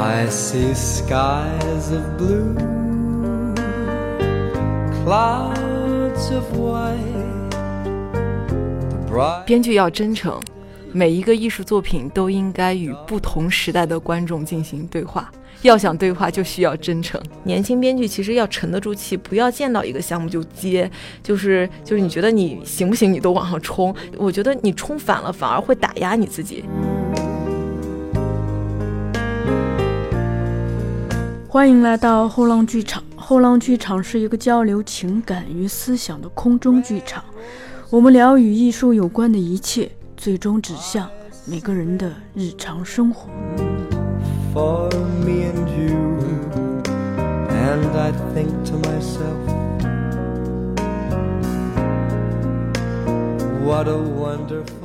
I see skies of blue, clouds of white. 编剧要真诚，每一个艺术作品都应该与不同时代的观众进行对话。要想对话，就需要真诚。年轻编剧其实要沉得住气，不要见到一个项目就接，就是就是你觉得你行不行，你都往上冲。我觉得你冲反了，反而会打压你自己。欢迎来到后浪剧场。后浪剧场是一个交流情感与思想的空中剧场，我们聊与艺术有关的一切，最终指向每个人的日常生活。for me and you. And I think to myself, what a wonderful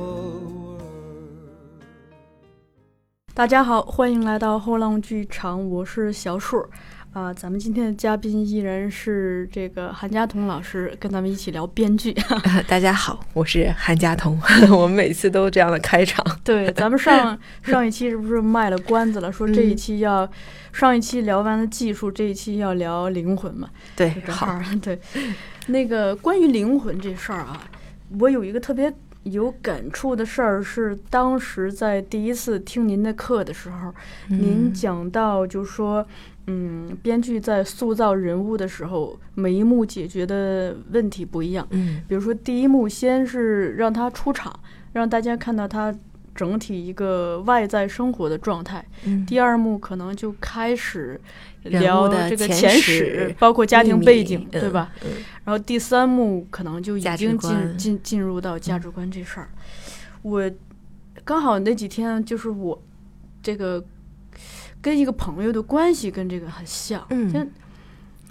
大家好，欢迎来到后浪剧场，我是小树。啊、咱们今天的嘉宾依然是这个韩佳彤老师，跟咱们一起聊编剧。大家好，我是韩佳彤。我们每次都这样的开场。对，咱们上上一期是不是卖了关子了？说这一期要、上一期聊完了技术，这一期要聊灵魂嘛？对，好对，那个关于灵魂这事儿啊，我有一个特别有感触的事儿，是当时在第一次听您的课的时候，您讲到就说，嗯，编剧在塑造人物的时候，每一幕解决的问题不一样。嗯比如说第一幕先是让他出场，让大家看到他整体一个外在生活的状态。嗯第二幕可能就开始聊物的前这个前史包括家庭背景对吧？？嗯然后第三幕可能就已经进进进入到价值观这事儿。我刚好那几天就是我这个跟一个朋友的关系跟这个很像，嗯就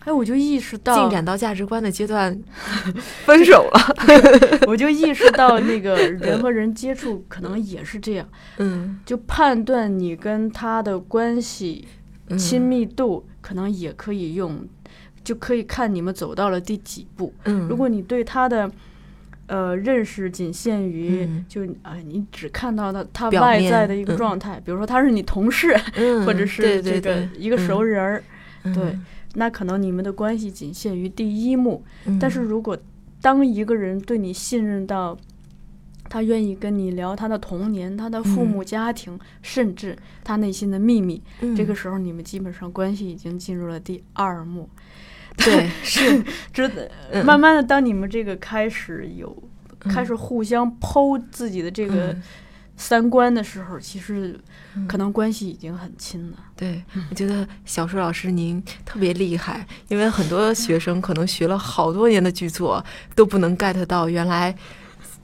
哎，我就意识到进展到价值观的阶段，分手了。我就意识到那个人和人接触可能也是这样，嗯，就判断你跟他的关系嗯。亲密度，可能也可以用，就可以看你们走到了第几步。嗯，如果你对他的呃认识仅限于嗯。就啊、你只看到他他外在的一个嗯。状态，比如说他是你同事，嗯或者是对这个一个熟人儿，嗯。对，那可能你们的关系仅限于第一幕。嗯。但是如果当一个人对你信任到，他愿意跟你聊他的童年、他的父母家庭，甚至他内心的秘密，嗯。这个时候你们基本上关系已经进入了第二幕。对 是。这嗯。慢慢的，当你们这个开始有、开嗯始互相剖自己的这个嗯三观的时候，其实嗯可能关系已经很亲了。对，我觉得小树老师您特别厉害，因为很多学生可能学了好多年的剧作都不能 get 到原来。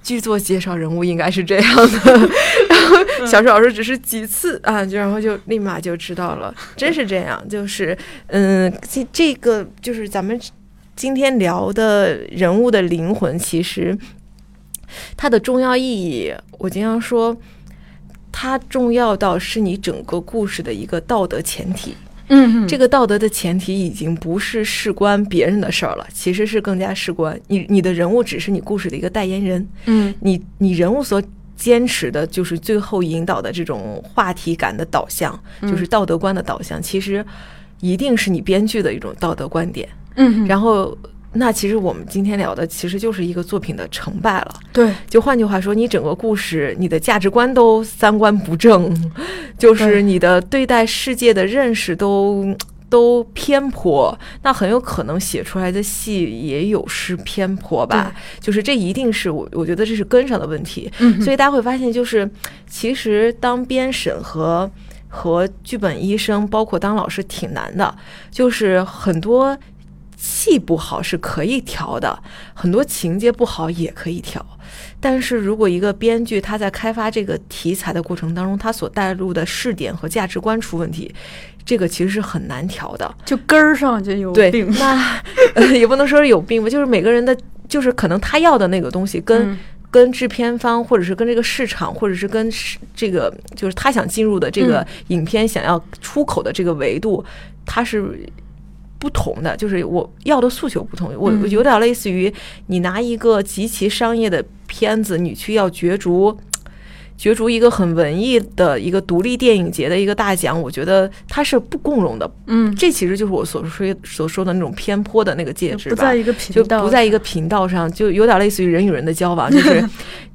剧作介绍人物应该是这样的，然后小树老师只是几次啊，就然后就立马就知道了，真是这样。就是嗯，这这个就是咱们今天聊的人物的灵魂，其实它的重要意义，我经常说，它重要到是你整个故事的一个道德前提。嗯这个道德的前提已经不是事关别人的事儿了，其实是更加事关。你你的人物只是你故事的一个代言人，嗯。你你人物所坚持的就是最后引导的这种话题感的导向，就是道德观的导向，其实一定是你编剧的一种道德观点。嗯，然后，那其实我们今天聊的其实就是一个作品的成败了。对，就换句话说，你整个故事，你的价值观都三观不正，就是你的对待世界的认识都都偏颇，那很有可能写出来的戏也有失偏颇吧。就是这一定是我我觉得这是根上的问题。嗯所以大家会发现，就是其实当编审和和剧本医生，包括当老师挺难的，就是很多戏不好是可以调的，很多情节不好也可以调。但是如果一个编剧他在开发这个题材的过程当中，他所带入的视点和价值观出问题，这个其实是很难调的。就根儿上就有对病，。那、呃、也不能说是有病吧，就是每个人的，就是可能他要的那个东西跟、嗯跟制片方，或者是跟这个市场，或者是跟这个，就是他想进入的这个嗯影片想要出口的这个维度，它是不同的，就是我要的诉求不同。我嗯我有点类似于你拿一个极其商业的片子，你去要角逐。角逐一个很文艺的一个独立电影节的一个大奖，我觉得它是不共荣的。嗯，这其实就是我所说所说的那种偏颇的那个介质吧，不在一个频就道，不在一个频道上，就有点类似于人与人的交往，就是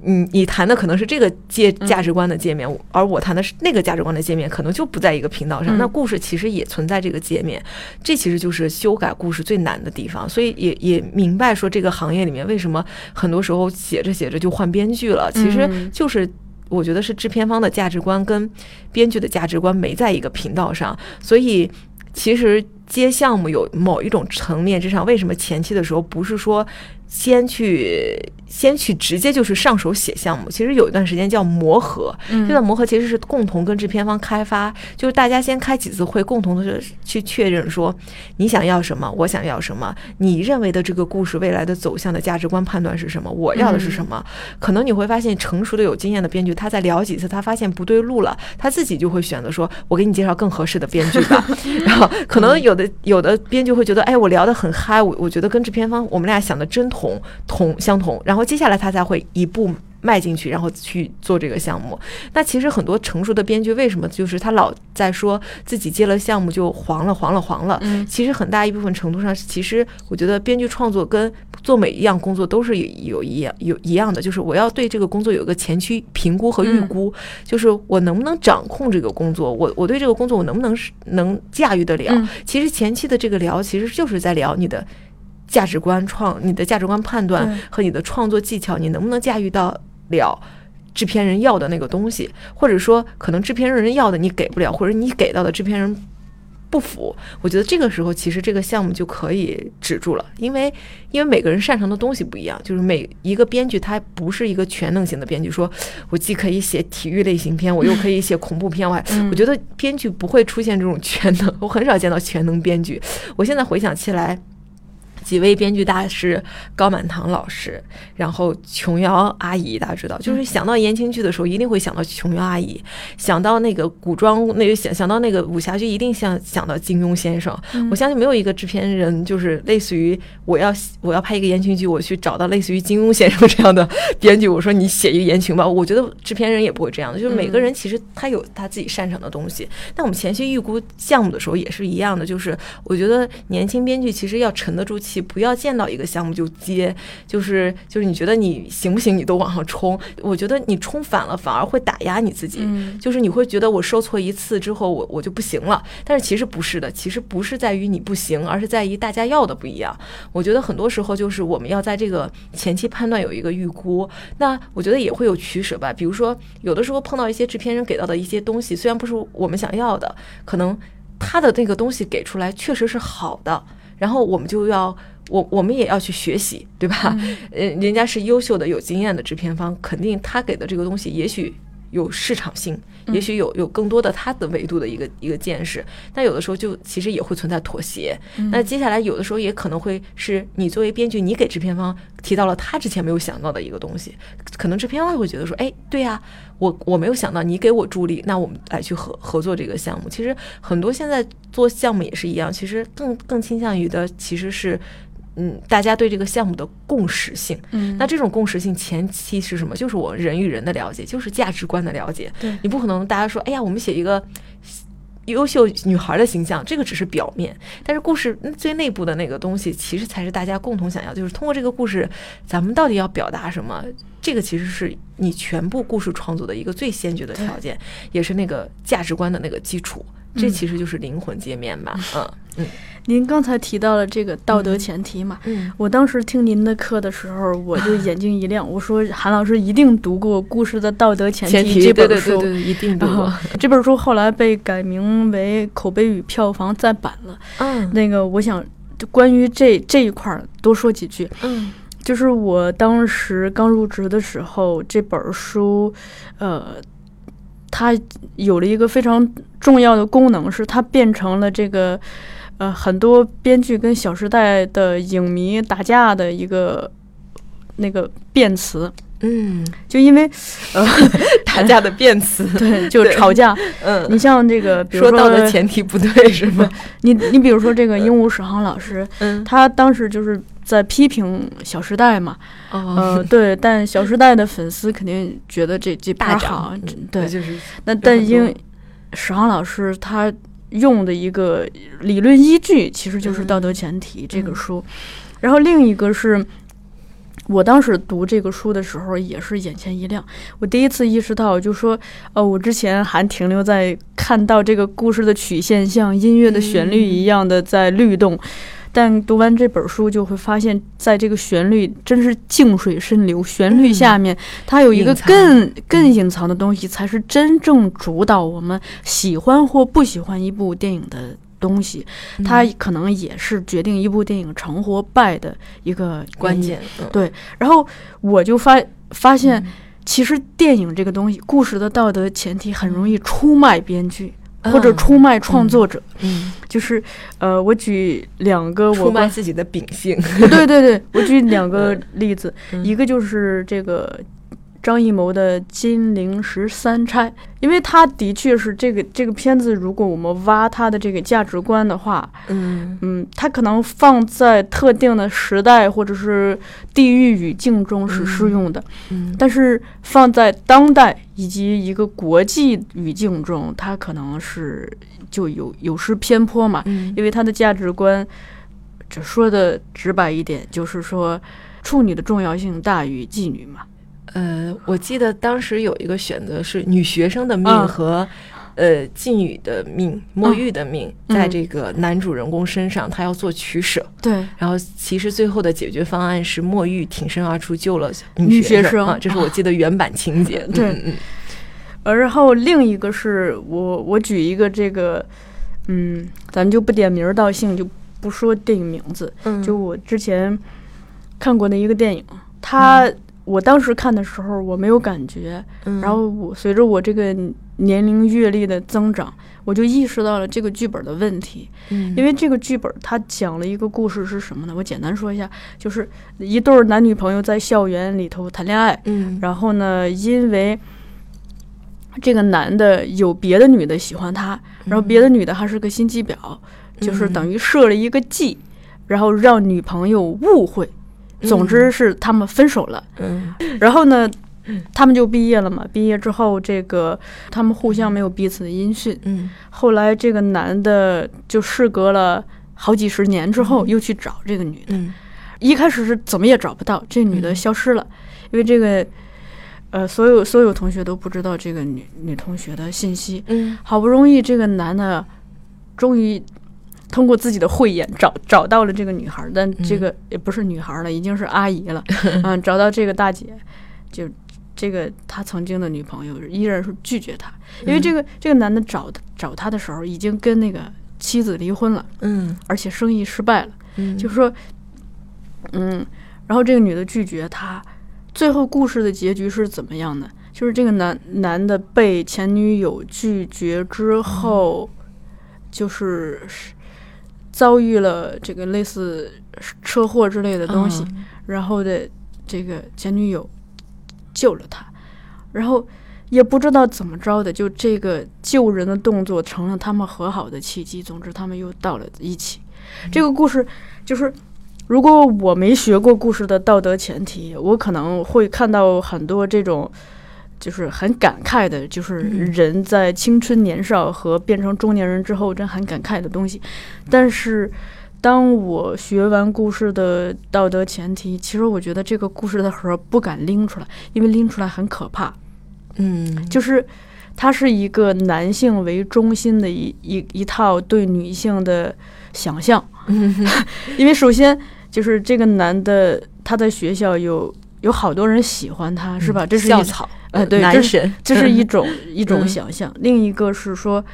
你你谈的可能是这个界嗯价值观的界面，而我谈的是那个价值观的界面，可能就不在一个频道上。嗯那故事其实也存在这个界面，这其实就是修改故事最难的地方。所以也也明白说这个行业里面为什么很多时候写着写着就换编剧了，其实嗯就是。我觉得是制片方的价值观跟编剧的价值观没在一个频道上，所以其实接项目有某一种层面之上，为什么前期的时候不是说先去先去直接就是上手写项目？其实有一段时间叫磨合，嗯这段磨合其实是共同跟制片方开发，就是大家先开几次会，共同的是去确认说你想要什么，我想要什么，你认为的这个故事未来的走向的价值观判断是什么，我要的是什么。可能你会发现，成熟的有经验的编剧，他在聊几次，他发现不对路了，他自己就会选择说，我给你介绍更合适的编剧吧。然后可能有的有的编剧会觉得，哎，我聊得很嗨，我我觉得跟制片方我们俩想的真同同相同，然后接下来他才会一步。迈进去，然后去做这个项目。那其实很多成熟的编剧为什么就是他老在说自己接了项目就黄了、黄了、黄了？嗯其实很大一部分程度上，其实我觉得编剧创作跟做每一样工作都是有有一样有一样的，就是我要对这个工作有一个前期评估和预估，就是我能不能掌控这个工作，我我对这个工作我能不能是能驾驭得了？嗯其实前期的这个聊，其实就是在聊你的价值观创、你的价值观判断和你的创作技巧，你能不能驾驭到了制片人要的那个东西，或者说可能制片人要的你给不了，或者你给到的制片人不符，我觉得这个时候其实这个项目就可以止住了，因为因为每个人擅长的东西不一样，就是每一个编剧他不是一个全能型的编剧，说我既可以写体育类型片，我又可以写恐怖片，我还嗯我觉得编剧不会出现这种全能，我很少见到全能编剧。我现在回想起来。几位编剧大师，高满堂老师，然后琼瑶阿姨，大家知道，就是想到言情剧的时候，一定会想到琼瑶阿姨；想到那个古装，那个想想到那个武侠剧，一定想想到金庸先生。我相信没有一个制片人，就是类似于我要我要拍一个言情剧，我去找到类似于金庸先生这样的编剧，我说你写一个言情吧。我觉得制片人也不会这样的，就是每个人其实他有他自己擅长的东西。那我们前期预估项目的时候也是一样的，就是我觉得年轻编剧其实要沉得住气，不要见到一个项目就接，就是就是你觉得你行不行，你都往上冲。我觉得你冲反了，反而会打压你自己。嗯就是你会觉得我受挫一次之后，我我就不行了。但是其实不是的，其实不是在于你不行，而是在于大家要的不一样。我觉得很多时候就是我们要在这个前期判断有一个预估，那我觉得也会有取舍吧。比如说，有的时候碰到一些制片人给到的一些东西，虽然不是我们想要的，可能他的那个东西给出来确实是好的，然后我们就要。我我们也要去学习，对吧？嗯，人家是优秀的、有经验的制片方，肯定他给的这个东西，也许有市场性，也许有有更多的他的维度的一个一个见识。但有的时候就其实也会存在妥协。那接下来有的时候也可能会是你作为编剧，你给制片方提到了他之前没有想到的一个东西，可能制片方会觉得说，哎，对呀、我我没有想到你给我助力，那我们来去合合作这个项目。其实很多现在做项目也是一样，其实更更倾向于的其实是。嗯，大家对这个项目的共识性，嗯那这种共识性前期是什么？就是我人与人的了解，就是价值观的了解。对你不可能大家说，哎呀，我们写一个优秀女孩的形象，这个只是表面，但是故事嗯最内部的那个东西，其实才是大家共同想要，就是通过这个故事，咱们到底要表达什么？这个其实是你全部故事创作的一个最先决的条件，也是那个价值观的那个基础。这其实就是灵魂界面吧，嗯嗯您刚才提到了这个道德前提嘛，嗯我当时听您的课的时候，我就眼睛一亮，我说 韩老师一定读过《故事的道德前提》这本书。对对对，一定读过。这本书后来被改名为《口碑与票房》再版了。嗯那个，我想就关于这这一块儿多说几句。嗯就是我当时刚入职的时候，这本书，呃，它有了一个非常重要的功能，是它变成了这个，呃，很多编剧跟《小时代》的影迷打架的一个那个辩词。嗯，就因为，呃，打架的辩词，对，就吵架。嗯，你像这个，比如说说到的前提不对是吗？你你比如说这个鹦鹉史航老师，嗯。他当时就是在批评《小时代》嘛，哦。呃，对，但《小时代》的粉丝肯定觉得这这片大儿好对，就是那但很多因史航老师他用的一个理论依据，其实就是《嗯道德前提》这个嗯书，然后另一个是。我当时读这个书的时候，也是眼前一亮。我第一次意识到，就说，呃，我之前还停留在看到这个故事的曲线像音乐的旋律一样的在律动，但读完这本书就会发现，在这个旋律真是静水深流，旋律下面它有一个更更隐藏的东西，才是真正主导我们喜欢或不喜欢一部电影的东西。它嗯可能也是决定一部电影成或败的一个。关键，嗯对然后我就发发现嗯，其实电影这个东西，故事的道德前提很容易出卖编剧。嗯或者出卖创作者，嗯，就是，呃，我举两个我出卖自己的秉性，对对对，我举两个例子，嗯。一个就是这个张艺谋的《金陵十三钗》，因为他的确是这个这个片子，如果我们挖他的这个价值观的话，嗯。嗯，他可能放在特定的时代或者是地域语境中是适用的，嗯。但是放在当代以及一个国际语境中，他可能是就有有失偏颇嘛，嗯。因为他的价值观，只说的直白一点，就是说处女的重要性大于妓女嘛。呃，我记得当时有一个选择是女学生的命嗯。和。呃，妓女的命、墨玉的命，在嗯这个男主人公身上，他要做取舍。对，然后，其实最后的解决方案是墨玉挺身而出救了女学生。这是我记得原版情节。对。嗯嗯。呃，然后另一个是我我举一个这个，嗯，咱就不点名道姓，就不说电影名字，嗯，就我之前看过的一个电影，它、我当时看的时候我没有感觉，嗯然后我随着我这个年龄阅历的增长，我就意识到了这个剧本的问题。嗯因为这个剧本它讲了一个故事是什么呢？我简单说一下，就是一对男女朋友在校园里头谈恋爱，嗯然后呢，因为这个男的有别的女的喜欢他，然后别的女的还是个心机婊，就是等于设了一个计，然后让女朋友误会。总之是他们分手了，嗯然后呢，他们就毕业了嘛。毕业之后，这个他们互相没有彼此的音讯。嗯后来这个男的就事隔了好几十年之后，又去找这个女的。嗯一开始是怎么也找不到，这女的嗯消失了，因为这个，呃，所有所有同学都不知道这个女女同学的信息。嗯好不容易这个男的终于通过自己的慧眼找找到了这个女孩，但这个也不是女孩儿了，已经是阿姨了。嗯，找到这个大姐，就这个他曾经的女朋友依然是拒绝他，因为这个这个男的找找他的时候已经跟那个妻子离婚了，嗯而且生意失败了。嗯，就是说，嗯，然后这个女的拒绝他，最后故事的结局是怎么样呢？就是这个男男的被前女友拒绝之后，就是遭遇了这个类似车祸之类的东西，嗯然后的这个前女友救了他，然后也不知道怎么着的，就这个救人的动作成了他们和好的契机。总之，他们又到了一起。这个故事就是，如果我没学过故事的道德前提，我可能会看到很多这种。就是很感慨的，就是嗯人在青春年少和变成中年人之后，真很感慨的东西。但是，当我学完故事的道德前提，其实我觉得这个故事的核不敢拎出来，因为拎出来很可怕。嗯就是它是一个男性为中心的一一一套对女性的想象。因为首先就是这个男的他在学校有有好多人喜欢他，是吧？这是一校草，呃对这是男神，这是一 种一种嗯想象。另一个是说，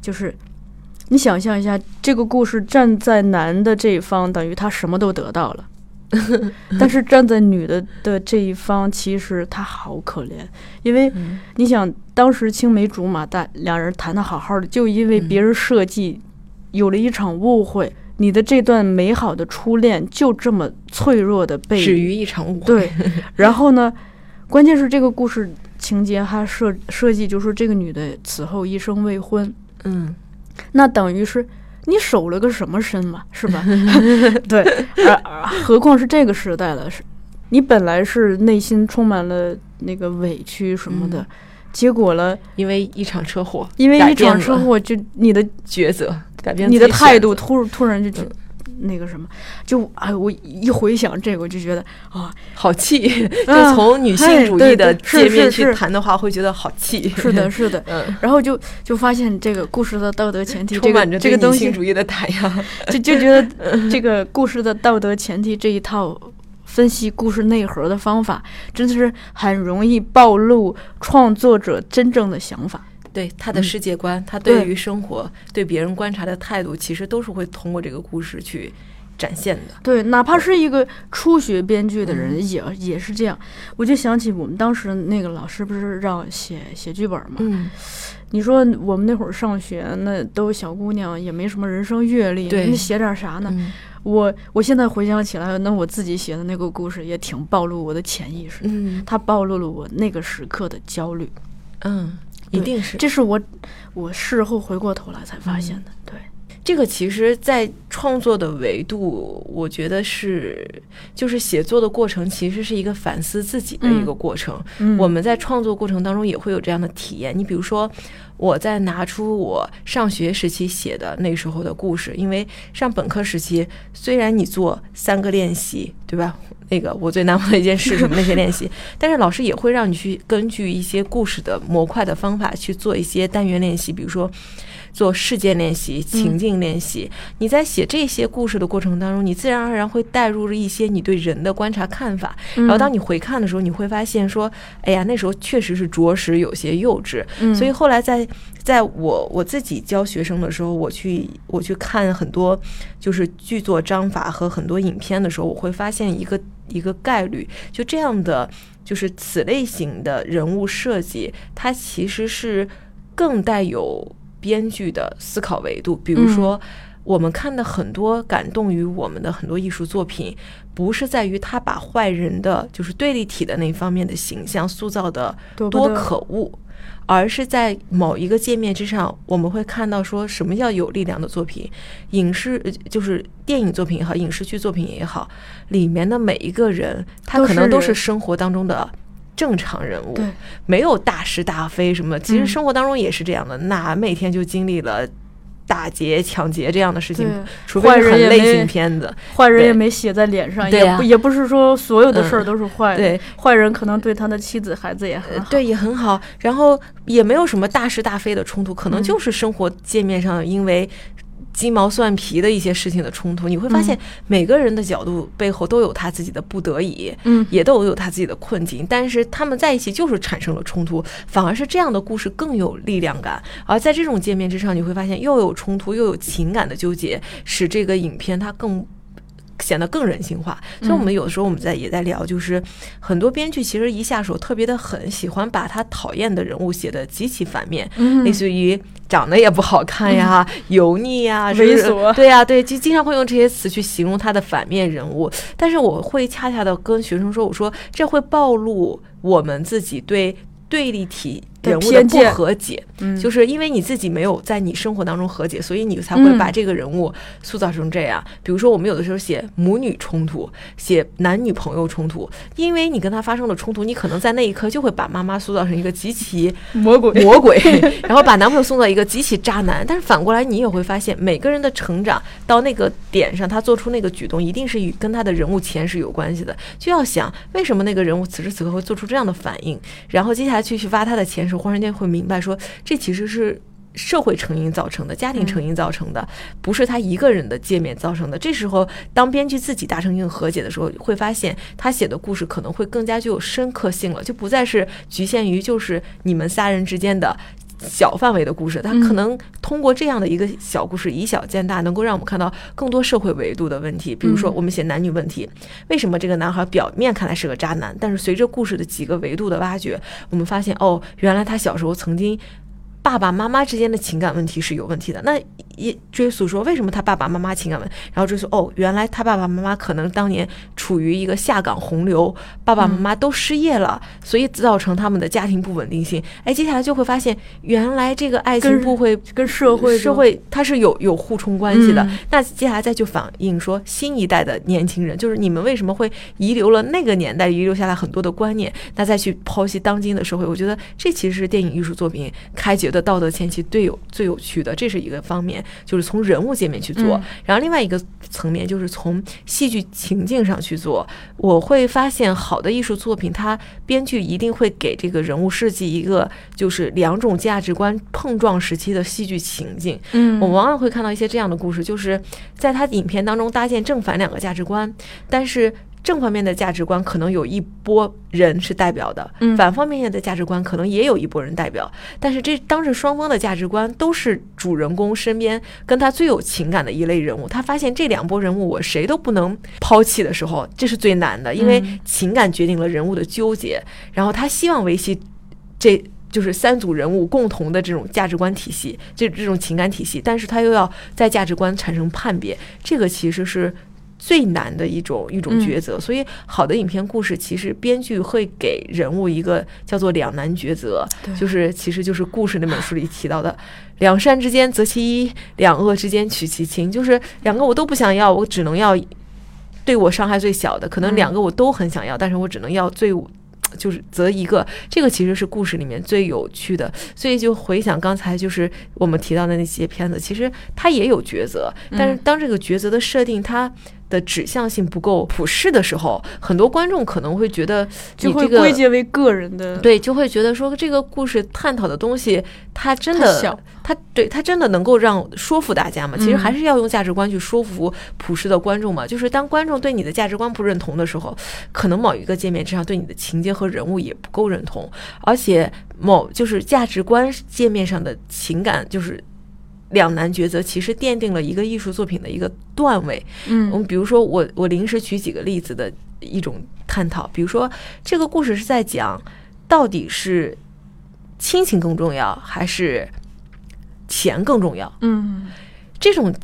就是你想象一下，这个故事站在男的这一方，等于他什么都得到了。但是站在女的的这一方，其实他好可怜，因为嗯你想，当时青梅竹马，大两人谈的好好的，就因为别人设计，有了一场误会，你的这段美好的初恋就这么脆弱的被止于一场误会。对，然后呢，关键是这个故事情节还设设计，就是这个女的此后一生未婚，嗯。那等于是你守了个什么身嘛，是吧？对，何况是这个时代了，是，你本来是内心充满了那个委屈什么的，嗯。结果了，因为一场车祸，因为一场车祸，就你的抉择，改变你的态度突突然就那个什么，就哎，我一回想这个，我就觉得啊，好气，就啊从女性哎主义的界面去谈的话，会觉得好气。是的，，是的。嗯，然后就就发现这个故事的道德前提，这充满个着女这个东西性主义的打压。就就觉得 这个故事的道德前提这一套分析故事内核的方法，真的是很容易暴露创作者真正的想法。对他的嗯世界观，他对对于生活、对别人观察的态度，其实都是会通过这个故事去展现的。对，哪怕是一个初学编剧的人，也也是这样。我就想起我们当时那个老师不是让写写剧本吗？嗯，你说我们那会儿上学，那都小姑娘，也没什么人生阅历，对那写点啥呢？嗯我我现在回想起来，那我自己写的那个故事也挺暴露我的潜意识的，嗯它暴露了我那个时刻的焦虑。嗯，一定是这是我我事后回过头来才发现的。对，这个其实，在创作的维度，我觉得是，就是写作的过程，其实是一个反思自己的一个过程。嗯我们在创作过程当中也会有这样的体验。你比如说，我在拿出我上学时期写的那时候的故事，因为上本科时期，虽然你做三个练习，对吧？那个我最难忘的一件事什么那些练习，但是老师也会让你去根据一些故事的模块的方法去做一些单元练习，比如说。做事件练习、情境练习，你在写这些故事的过程当中，你自然而然会带入了一些你对人的观察看法，然后当你回看的时候，你会发现说，哎呀，那时候确实是着实有些幼稚。嗯。所以后来在在我我自己教学生的时候，我去我去看很多就是剧作章法和很多影片的时候，我会发现一个一个概率，就这样的就是此类型的人物设计，它其实是更带有编剧的思考维度，比如说。我们看的很多感动于我们的很多艺术作品，不是在于他把坏人的就是对立体的那方面的形象塑造的多可恶，而是在某一个界面之上，我们会看到说什么叫有力量的作品，影视呃就是电影作品也好，影视剧作品也好，里面的每一个人，他可能都是生活当中的。正常人物对没有大是大非什么，其实嗯生活当中也是这样的。哪每天就经历了打劫、抢劫这样的事情，除非坏是很类型片子。坏人对也没写在脸上，也不也不是说所有的事儿嗯都是坏的。对坏人可能对他的妻子、孩子也很好。对，也很好，然后也没有什么大是大非的冲突，可能嗯就是生活界面上因为鸡毛蒜皮的一些事情的冲突。你会发现每个人的角度背后都有他自己的不得已，嗯也都有他自己的困境，但是他们在一起就是产生了冲突，反而是这样的故事更有力量感。而在这种界面之上，你会发现又有冲突又有情感的纠结，使这个影片它更。显得更人性化，所以我们有的时候我们在也在聊，就是很多编剧其实一下手特别的狠，喜欢把他讨厌的人物写的极其反面，嗯。类似于长得也不好看呀、油腻呀、猥是？琐。对呀、对，就经常会用这些词去形容他的反面人物。但是我会恰恰的跟学生说，我说这会暴露我们自己对对立体的人物的不和解，嗯就是因为你自己没有在你生活当中和解，所以你才会嗯把这个人物塑造成这样。比如说，我们有的时候写母女冲突，写男女朋友冲突，因为你跟他发生了冲突，你可能在那一刻就会把妈妈塑造成一个极其魔鬼魔鬼，然后把男朋友送到一个极其渣男。但是反过来，你也会发现，每个人的成长到那个点上，他做出那个举动，一定是与跟他的人物前世有关系的。就要想为什么那个人物此时此刻会做出这样的反应，然后接下来去去挖他的前世，忽然间会明白说，这其实是。社会成因造成的，家庭成因造成的，不是他一个人的界面造成的。这时候，当编剧自己达成一个和解的时候，会发现他写的故事可能会更加具有深刻性了，就不再是局限于就是你们仨人之间的。小范围的故事，它可能通过这样的一个小故事，以小见大，能够让我们看到更多社会维度的问题。比如说，我们写男女问题，为什么这个男孩表面看来是个渣男，但是随着故事的几个维度的挖掘，我们发现，哦，原来他小时候曾经。爸爸妈妈之间的情感问题是有问题的。那一追溯说为什么他爸爸妈妈情感问，然后追溯哦，原来他爸爸妈妈可能当年处于一个下岗洪流，爸爸妈妈都失业了，所以造成他们的家庭不稳定性。哎，接下来就会发现，原来这个爱情不会跟社会社会它是有有互冲关系的。嗯那接下来再去反映说，新一代的年轻人，就是你们为什么会遗留了那个年代遗留下来很多的观念？那再去剖析当今的社会，我觉得这其实是电影艺术作品开掘的道德前期最有最有趣的，这是一个方面，就是从人物界面去做。嗯然后另外一个层面就是从戏剧情境上去做。我会发现，好的艺术作品，它编剧一定会给这个人物设计一个就是两种价值观碰撞时期的戏剧情境。嗯，我往往会看到一些这样的故事，就是在他影片当中搭建正反两个价值观，但是正方面的价值观可能有一波人是代表的，嗯。反方面的价值观可能也有一波人代表，但是这当时双方的价值观都是主人公身边跟他最有情感的一类人物，他发现这两波人物我谁都不能抛弃的时候，这是最难的，因为嗯。情感决定了人物的纠结，然后他希望维系这就是三组人物共同的这种价值观体系，这这种情感体系，但是他又要在价值观产生判别，这个其实是最难的一种一种嗯抉择。所以，好的影片故事，其实编剧会给人物一个叫做两难抉择，就是其实就是故事那本书里提到的。两善之间择其一，两恶之间取其轻，就是两个我都不想要，我只能要对我伤害最小的，可能嗯两个我都很想要，但是我只能要最就是择一个，这个其实是故事里面最有趣的。所以就回想刚才就是我们提到的那些片子，其实它也有抉择，但是嗯当这个抉择的设定它的指向性不够普世的时候，很多观众可能会觉得就会归结为个人的，对，就会觉得说这个故事探讨的东西，它真的它对它真的能够让说服大家吗？其实嗯还是要用价值观去说服普世的观众嘛。就是当观众对你的价值观不认同的时候，可能某一个界面之上对你的情节和人物也不够认同，而且某就是价值观界面上的情感就是。两难抉择其实奠定了一个艺术作品的一个段位，嗯我们，比如说我我临时举几个例子的一种探讨，比如说这个故事是在讲到底是亲情更重要还是钱更重要？嗯这种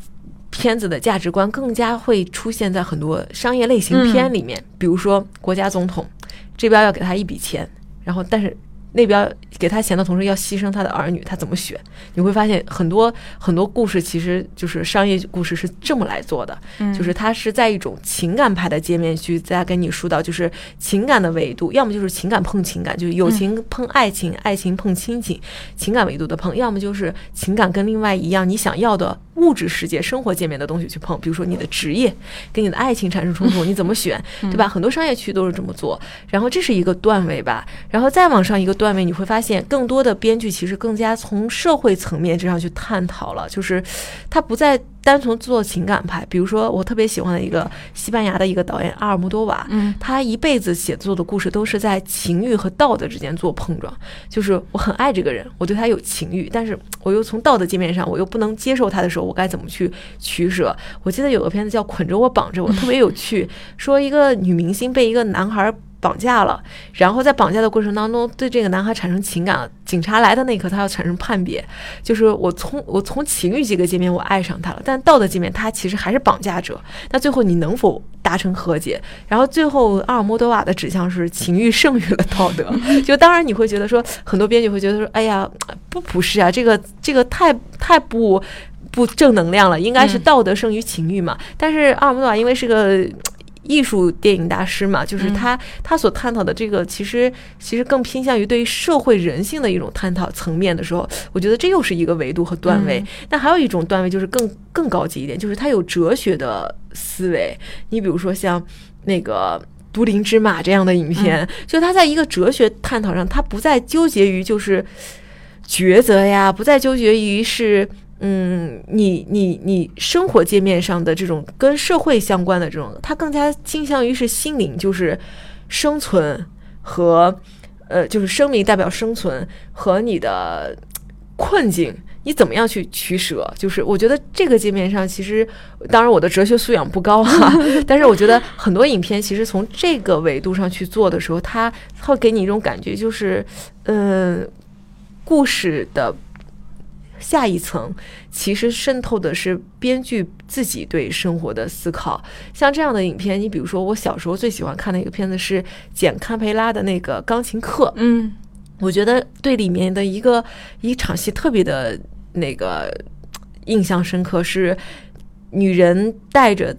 片子的价值观更加会出现在很多商业类型片里面，比如说国家总统这边要给他一笔钱，然后但是。那边给他钱的同时要牺牲他的儿女，他怎么选？你会发现很多很多故事其实就是商业故事是这么来做的，嗯，就是它是在一种情感派的界面去在跟你疏导，就是情感的维度，要么就是情感碰情感，就是友情碰爱情，爱情碰亲情，情感维度的碰；要么就是情感跟另外一样你想要的物质世界、生活界面的东西去碰，比如说你的职业跟你的爱情产生冲突，你怎么选，对吧？很多商业区都是这么做，然后这是一个段位吧，然后再往上一个段位，你会发现更多的编剧其实更加从社会层面这上去探讨了，就是他不再单纯做情感派。比如说，我特别喜欢的一个西班牙的一个导演阿尔莫多瓦，嗯他一辈子写作的故事都是在情欲和道德之间做碰撞。就是我很爱这个人，我对他有情欲，但是我又从道德界面上我又不能接受他的时候，我该怎么去取舍？我记得有个片子叫《捆着我绑着我》，特别有趣，说一个女明星被一个男孩。绑架了，然后在绑架的过程当中，对这个男孩产生情感了。警察来的那一刻，他要产生判别，就是我从我从情欲这个界面我爱上他了，但道德界面他其实还是绑架者。那最后你能否达成和解？然后最后阿尔莫多瓦的指向是情欲胜于了道德。就当然你会觉得说，很多编剧会觉得说，哎呀，不不是啊，这个这个太太不不正能量了，应该是嗯道德胜于情欲嘛。但是阿尔莫多瓦因为是个艺术电影大师嘛，就是他、他所探讨的这个，其实其实更偏向于对于社会人性的一种探讨层面的时候，我觉得这又是一个维度和段位。嗯那还有一种段位就是更更高级一点，就是他有哲学的思维。你比如说像那个。都灵之马这样的影片，就他在一个哲学探讨上，他不再纠结于就是抉择呀，不再纠结于是嗯，你你你生活界面上的这种跟社会相关的这种，它更加倾向于是心灵，就是生存和呃，就是生命代表生存和你的困境。你怎么样去取舍？就是我觉得这个界面上，其实当然我的哲学素养不高哈、但是我觉得很多影片其实从这个维度上去做的时候，它会给你一种感觉，就是嗯、故事的下一层，其实渗透的是编剧自己对生活的思考。像这样的影片，你比如说我小时候最喜欢看的一个片子是简·堪培拉的那个《钢琴课》，嗯我觉得对里面的一个一场戏特别的那个印象深刻，是女人带着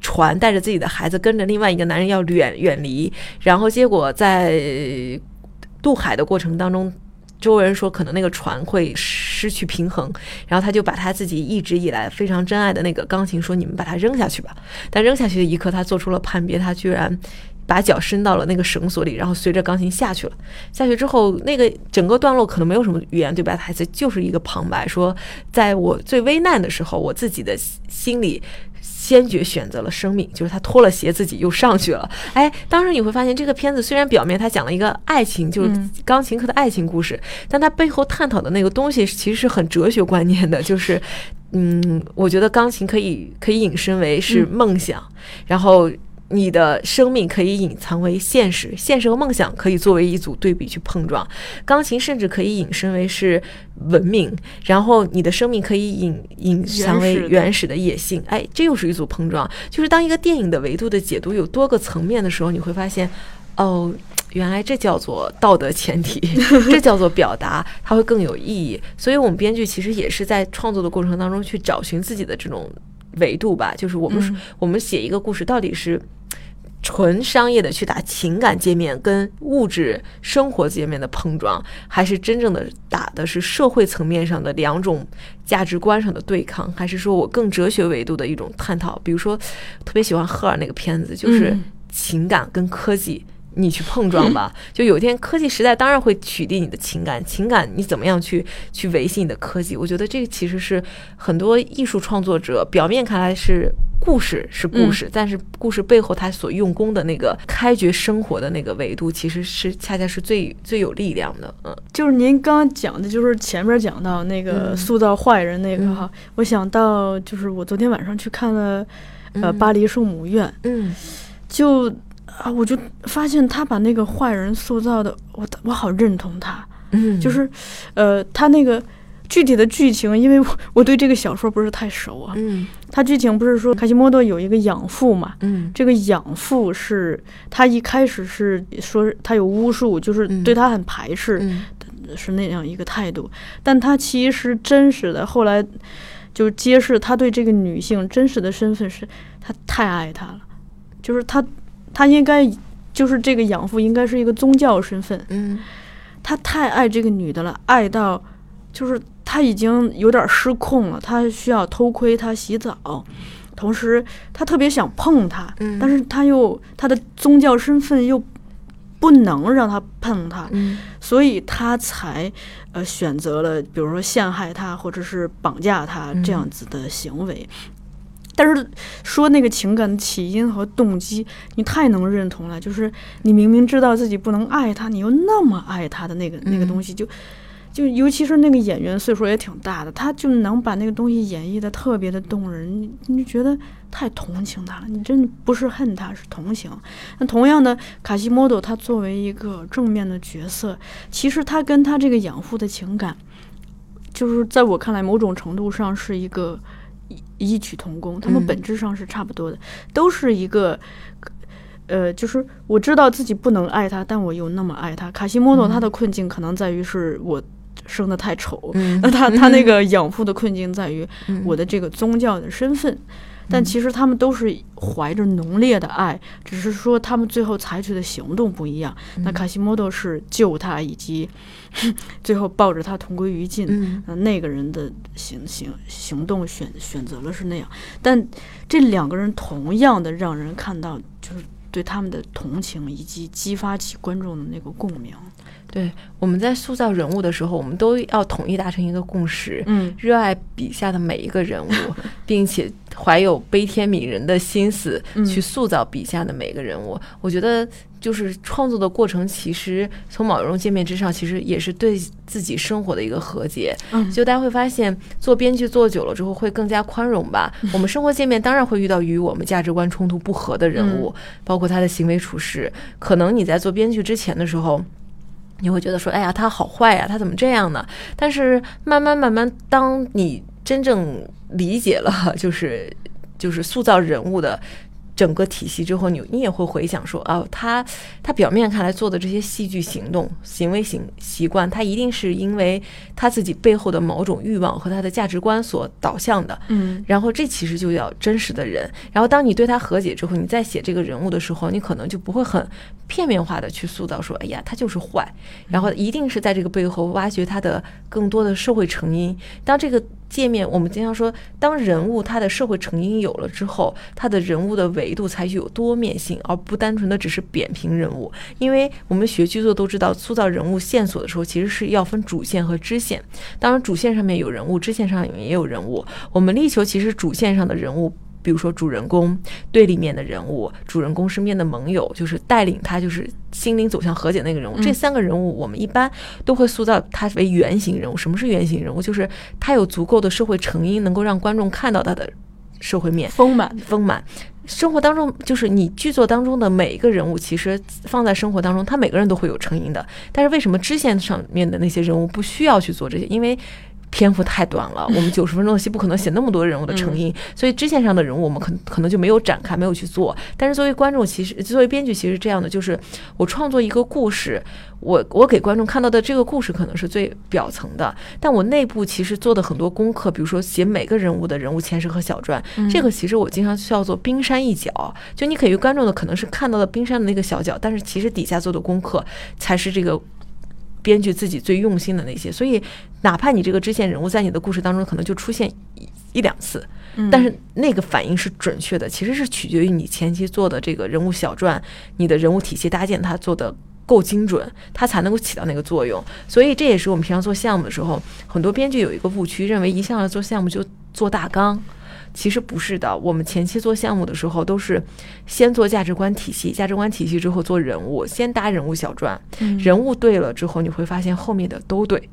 船，带着自己的孩子，跟着另外一个男人要远远离，然后结果在渡海的过程当中。周围人说，可能那个船会失去平衡，然后他就把他自己一直以来非常珍爱的那个钢琴说：“你们把它扔下去吧。”但扔下去的一刻，他做出了判别，他居然把脚伸到了那个绳索里，然后随着钢琴下去了。下去之后，那个整个段落可能没有什么语言对白，台词就是一个旁白，说在我最危难的时候，我自己的心里。坚决选择了生命，就是他脱了鞋自己又上去了。哎，当时你会发现，这个片子虽然表面他讲了一个爱情，就是钢琴课的爱情故事，但他背后探讨的那个东西其实是很哲学观念的，就是，嗯，我觉得钢琴可以可以引申为是梦想，然后。你的生命可以隐藏为现实，现实和梦想可以作为一组对比去碰撞。钢琴甚至可以引申为是文明，然后你的生命可以隐隐藏为原始的野性。哎，这又是一组碰撞。就是当一个电影的维度的解读有多个层面的时候，你会发现，哦，原来这叫做道德前提，这叫做表达，它会更有意义。所以，我们编剧其实也是在创作的过程当中去找寻自己的这种维度吧。就是我们、嗯我们写一个故事到底是。纯商业的去打情感界面跟物质生活界面的碰撞，还是真正的打的是社会层面上的两种价值观上的对抗，还是说我更哲学维度的一种探讨？比如说，特别喜欢赫尔那个片子，就是嗯情感跟科技。你去碰撞吧，就有一天科技时代当然会取缔你的情感，情感你怎么样去去维系你的科技？我觉得这个其实是很多艺术创作者表面看来是故事是故事，但是故事背后他所用功的那个开掘生活的那个维度，其实是恰恰是最最有力量的。嗯。就是您刚刚讲的，就是前面讲到那个嗯。塑造坏人那个嗯。哈，我想到就是我昨天晚上去看了呃嗯。巴黎圣母院，嗯。就啊我就发现他把那个坏人塑造的，我我好认同他，嗯，就是呃他那个。具体的剧情，因为我我对这个小说不是太熟啊。嗯他剧情不是说卡西莫多有一个养父嘛？嗯这个养父是他一开始是说他有巫术，就是嗯对他很排斥，嗯是那样一个态度，但他其实真实的后来就揭示他对这个女性真实的身份是，他太爱她了，就是他他应该就是这个养父应该是一个宗教身份，嗯。他太爱这个女的了，爱到就是他已经有点失控了，他需要偷窥她洗澡。同时，他特别想碰她，嗯。但是他又他的宗教身份又不能让他碰她，嗯。所以他才呃选择了，比如说陷害她或者是绑架他嗯。这样子的行为。但是说那个情感的起因和动机，你太能认同了。就是你明明知道自己不能爱他，你又那么爱他的那个那个嗯东西，就就尤其是那个演员岁数也挺大的，他就能把那个东西演绎的特别的动人，你你就觉得太同情他了。你真的不是恨他，是同情。那同样的，卡西莫多他作为一个正面的角色，其实他跟他这个养父的情感，就是在我看来，某种程度上是一个异异曲同工，他们嗯本质上是差不多的，都是一个。呃，就是我知道自己不能爱他，但我又那么爱他。卡西莫多他的困境可能在于是我生的太丑，嗯，那他他那个养父的困境在于嗯我的这个宗教的身份，但其实他们都是怀着浓烈的爱，只是说他们最后采取的行动不一样。那卡西莫多是救他，以及 最后抱着他同归于尽。嗯那那个人的行行行动选选择了是那样，但这两个人同样的让人看到就是对他们的同情，以及激发起观众的那个共鸣。对，我们在塑造人物的时候，我们都要统一达成一个共识，嗯热爱笔下的每一个人物，并且怀有悲天悯人的心思嗯去塑造笔下的每一个人物。我觉得，就是创作的过程，其实从某种界面之上，其实也是对自己生活的一个和解。嗯就大家会发现，做编剧做久了之后，会更加宽容吧。我们生活界面当然会遇到与我们价值观冲突不合的人物，包括他的行为处事。可能你在做编剧之前的时候。你会觉得说，哎呀，他好坏呀，他怎么这样呢？但是慢慢慢慢，当你真正理解了，就是就是塑造人物的。整个体系之后，你你也会回想说，哦，他他表面看来做的这些戏剧行动、行为行习惯，他一定是因为他自己背后的某种欲望和他的价值观所导向的。嗯，然后这其实就叫真实的人。然后当你对他和解之后，你再写这个人物的时候，你可能就不会很片面化的去塑造说，哎呀，他就是坏。然后一定是在这个背后挖掘他的更多的社会成因。当这个界面，我们经常说，当人物他的社会成因有了之后，他的人物的维度才具有多面性，而不单纯的只是扁平人物。因为我们学剧作都知道，塑造人物线索的时候，其实是要分主线和支线。当然，主线上面有人物，支线上面也有人物。我们力求其实主线上的人物。比如说主人公对立面的人物，主人公身边的盟友，就是带领他就是心灵走向和解那个人物。这三个人物，我们一般都会塑造他为原型人物。什么是原型人物？就是他有足够的社会成因，能够让观众看到他的社会面丰满丰满。生活当中，就是你剧作当中的每一个人物，其实放在生活当中，他每个人都会有成因的。但是为什么支线上面的那些人物不需要去做这些？因为篇幅太短了，我们九十分钟的戏不可能写那么多人物的成因，所以支线上的人物我们可可能就没有展开，没有去做。但是作为观众，其实作为编剧，其实这样的就是我创作一个故事，我我给观众看到的这个故事可能是最表层的，但我内部其实做的很多功课，比如说写每个人物的人物前世和小传，这个其实我经常叫做冰山一角，就你给予观众的可能是看到的冰山的那个小角，但是其实底下做的功课才是这个。编剧自己最用心的那些，所以哪怕你这个支线人物在你的故事当中可能就出现一一两次，但是那个反应是准确的，其实是取决于你前期做的这个人物小传，你的人物体系搭建它做的够精准，它才能够起到那个作用。所以这也是我们平常做项目的时候，很多编剧有一个误区，认为一上来做项目就做大纲。其实不是的，我们前期做项目的时候都是先做价值观体系，价值观体系之后做人物，先搭人物小传，人物对了之后，你会发现后面的都对。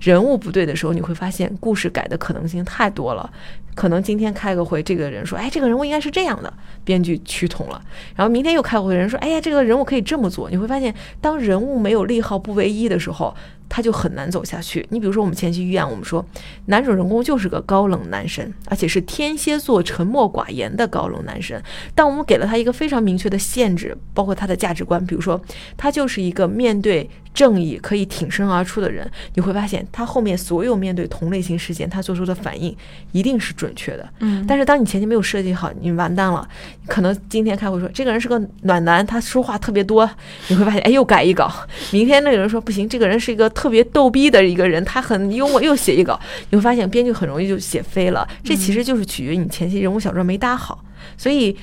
人物不对的时候，你会发现故事改的可能性太多了。可能今天开个会，这个人说：“哎，这个人物应该是这样的。”编剧趋同了。然后明天又开会，人说：“哎呀，这个人物可以这么做。”你会发现，当人物没有利号不唯一的时候，他就很难走下去。你比如说，我们前期预案，我们说男主人公就是个高冷男神，而且是天蝎座、沉默寡言的高冷男神。但我们给了他一个非常明确的限制，包括他的价值观，比如说他就是一个面对。正义可以挺身而出的人，你会发现他后面所有面对同类型事件，他做出的反应一定是准确的。嗯，但是当你前期没有设计好，你完蛋了。可能今天开会说这个人是个暖男，他说话特别多，你会发现哎又改一稿。明天那个人说不行，这个人是一个特别逗逼的一个人，他很幽默，又写一稿。你会发现编剧很容易就写飞了。这其实就是取决于你前期人物小传没搭好。所以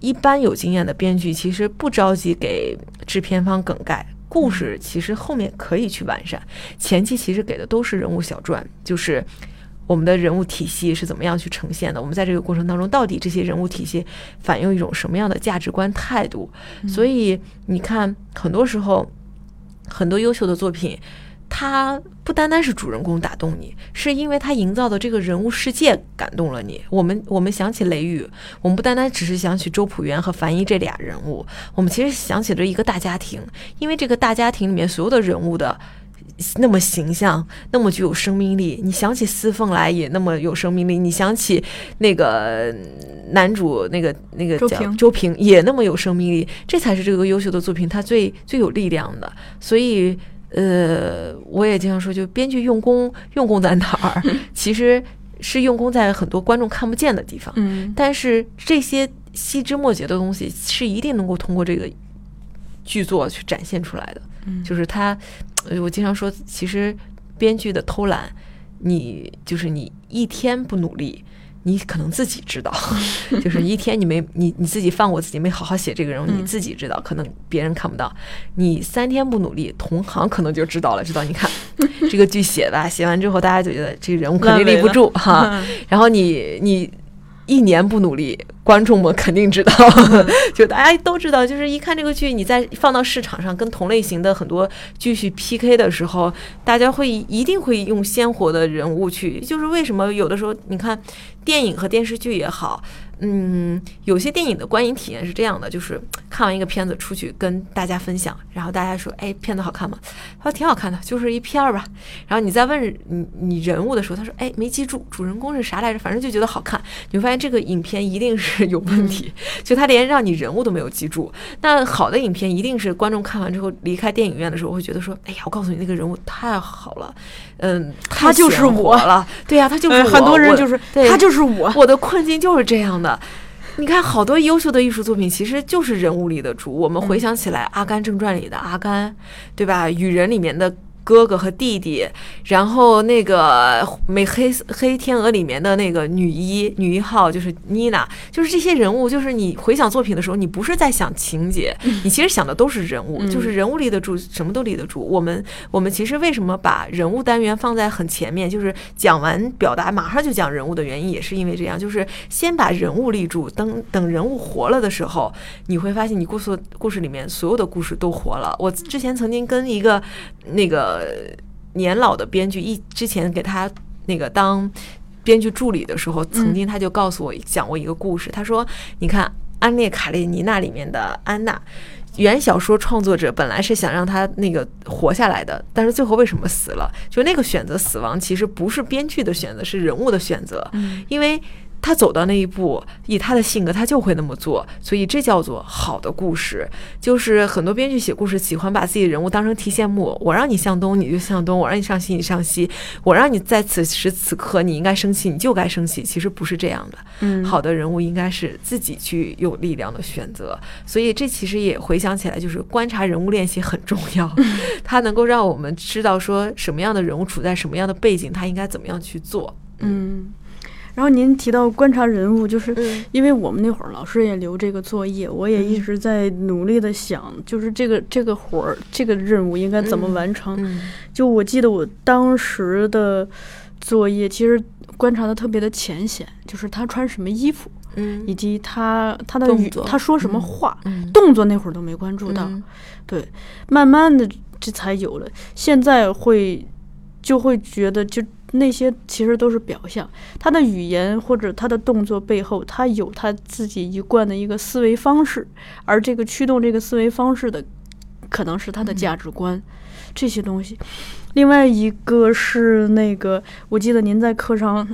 一般有经验的编剧其实不着急给制片方梗概。故事其实后面可以去完善，前期其实给的都是人物小传，就是我们的人物体系是怎么样去呈现的。我们在这个过程当中，到底这些人物体系反映一种什么样的价值观态度？所以你看，很多时候很多优秀的作品。它不单单是主人公打动你，是因为他营造的这个人物世界感动了你。我们我们想起雷雨，我们不单单只是想起周朴园和樊一这俩人物，我们其实想起了一个大家庭。因为这个大家庭里面所有的人物的那么形象，那么具有生命力。你想起司凤来也那么有生命力，你想起那个男主那个那个周平周平也那么有生命力，这才是这个优秀的作品它最最有力量的。所以。呃，我也经常说，就编剧用功用功在哪儿？其实是用功在很多观众看不见的地方。嗯，但是这些细枝末节的东西是一定能够通过这个剧作去展现出来的。嗯，就是他，我经常说，其实编剧的偷懒，你就是你一天不努力。你可能自己知道，就是一天你没你你自己放过自己，没好好写这个人物，你自己知道，可能别人看不到。你三天不努力，同行可能就知道了，知道你看 这个剧写的，写完之后大家就觉得这个人物肯定立不住哈。然后你你一年不努力，观众们肯定知道，就大家都知道，就是一看这个剧，你在放到市场上跟同类型的很多剧去 PK 的时候，大家会一定会用鲜活的人物去，就是为什么有的时候你看电影和电视剧也好。嗯，有些电影的观影体验是这样的，就是 看完一个片子出去跟大家分享，然后大家说：“哎，片子好看吗？”他说：“挺好看的，就是一片儿吧。”然后你再问你你人物的时候，他说：“哎，没记住主人公是啥来着，反正就觉得好看。”你会发现这个影片一定是有问题，就他连让你人物都没有记住。那好的影片一定是观众看完之后离开电影院的时候会觉得说：“哎呀，我告诉你那个人物太好了，嗯，他就是我了。”对呀，他就是我。很多人就是他就是我，我的困境就是这样的。你看，好多优秀的艺术作品其实就是人物里的主。我们回想起来，《阿甘正传》里的阿甘，对吧？《雨人》里面的。哥哥和弟弟，然后那个美黑黑天鹅里面的那个女一女一号就是妮娜，就是这些人物，就是你回想作品的时候，你不是在想情节，你其实想的都是人物，就是人物立得住，什么都立得住。我们我们其实为什么把人物单元放在很前面，就是讲完表达马上就讲人物的原因，也是因为这样，就是先把人物立住，等等人物活了的时候，你会发现你故事故事里面所有的故事都活了。我之前曾经跟一个那个。呃，年老的编剧一之前给他那个当编剧助理的时候，曾经他就告诉我讲过一个故事。他说：“你看《安列卡列尼娜》里面的安娜，原小说创作者本来是想让她那个活下来的，但是最后为什么死了？就那个选择死亡，其实不是编剧的选择，是人物的选择，因为。”他走到那一步，以他的性格，他就会那么做，所以这叫做好的故事。就是很多编剧写故事，喜欢把自己的人物当成提线木，我让你向东，你就向东；我让你向西，你向西；我让你在此时此刻你应该生气，你就该生气。其实不是这样的。嗯，好的人物应该是自己去有力量的选择。所以这其实也回想起来，就是观察人物练习很重要，它能够让我们知道说什么样的人物处在什么样的背景，他应该怎么样去做。嗯。然后您提到观察人物，就是因为我们那会儿老师也留这个作业，我也一直在努力的想，就是这个这个活儿，这个任务应该怎么完成。就我记得我当时的作业，其实观察的特别的浅显，就是他穿什么衣服，以及他他的语，他说什么话，动作那会儿都没关注到。对，慢慢的这才有了，现在会就会觉得就。那些其实都是表象，他的语言或者他的动作背后，他有他自己一贯的一个思维方式，而这个驱动这个思维方式的，可能是他的价值观，这些东西。另外一个是那个，我记得您在课上。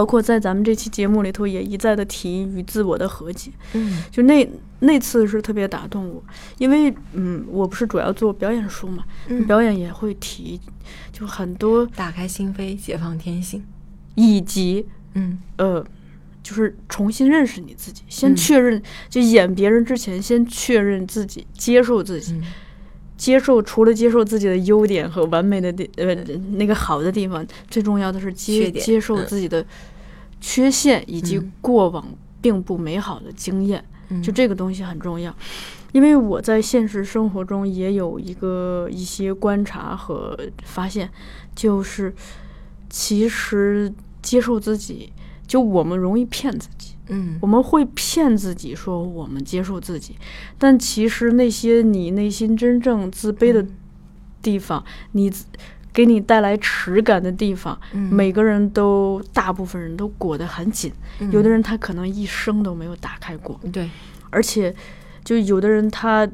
包括在咱们这期节目里头也一再的提与自我的和解，嗯，就那那次是特别打动我，因为嗯，我不是主要做表演书嘛，表演也会提，就很多打开心扉、解放天性，以及嗯。呃，就是重新认识你自己，先确认，就演别人之前先确认自己，接受自己。接受除了接受自己的优点和完美的地呃那个好的地方，最重要的是接接受自己的缺陷以及过往并不美好的经验，就这个东西很重要。因为我在现实生活中也有一个一些观察和发现，就是其实接受自己，就我们容易骗自己。嗯，我们会骗自己说我们接受自己，但其实那些你内心真正自卑的地方，你给你带来耻感的地方，每个人都大部分人都裹得很紧，有的人他可能一生都没有打开过。对，而且就有的人他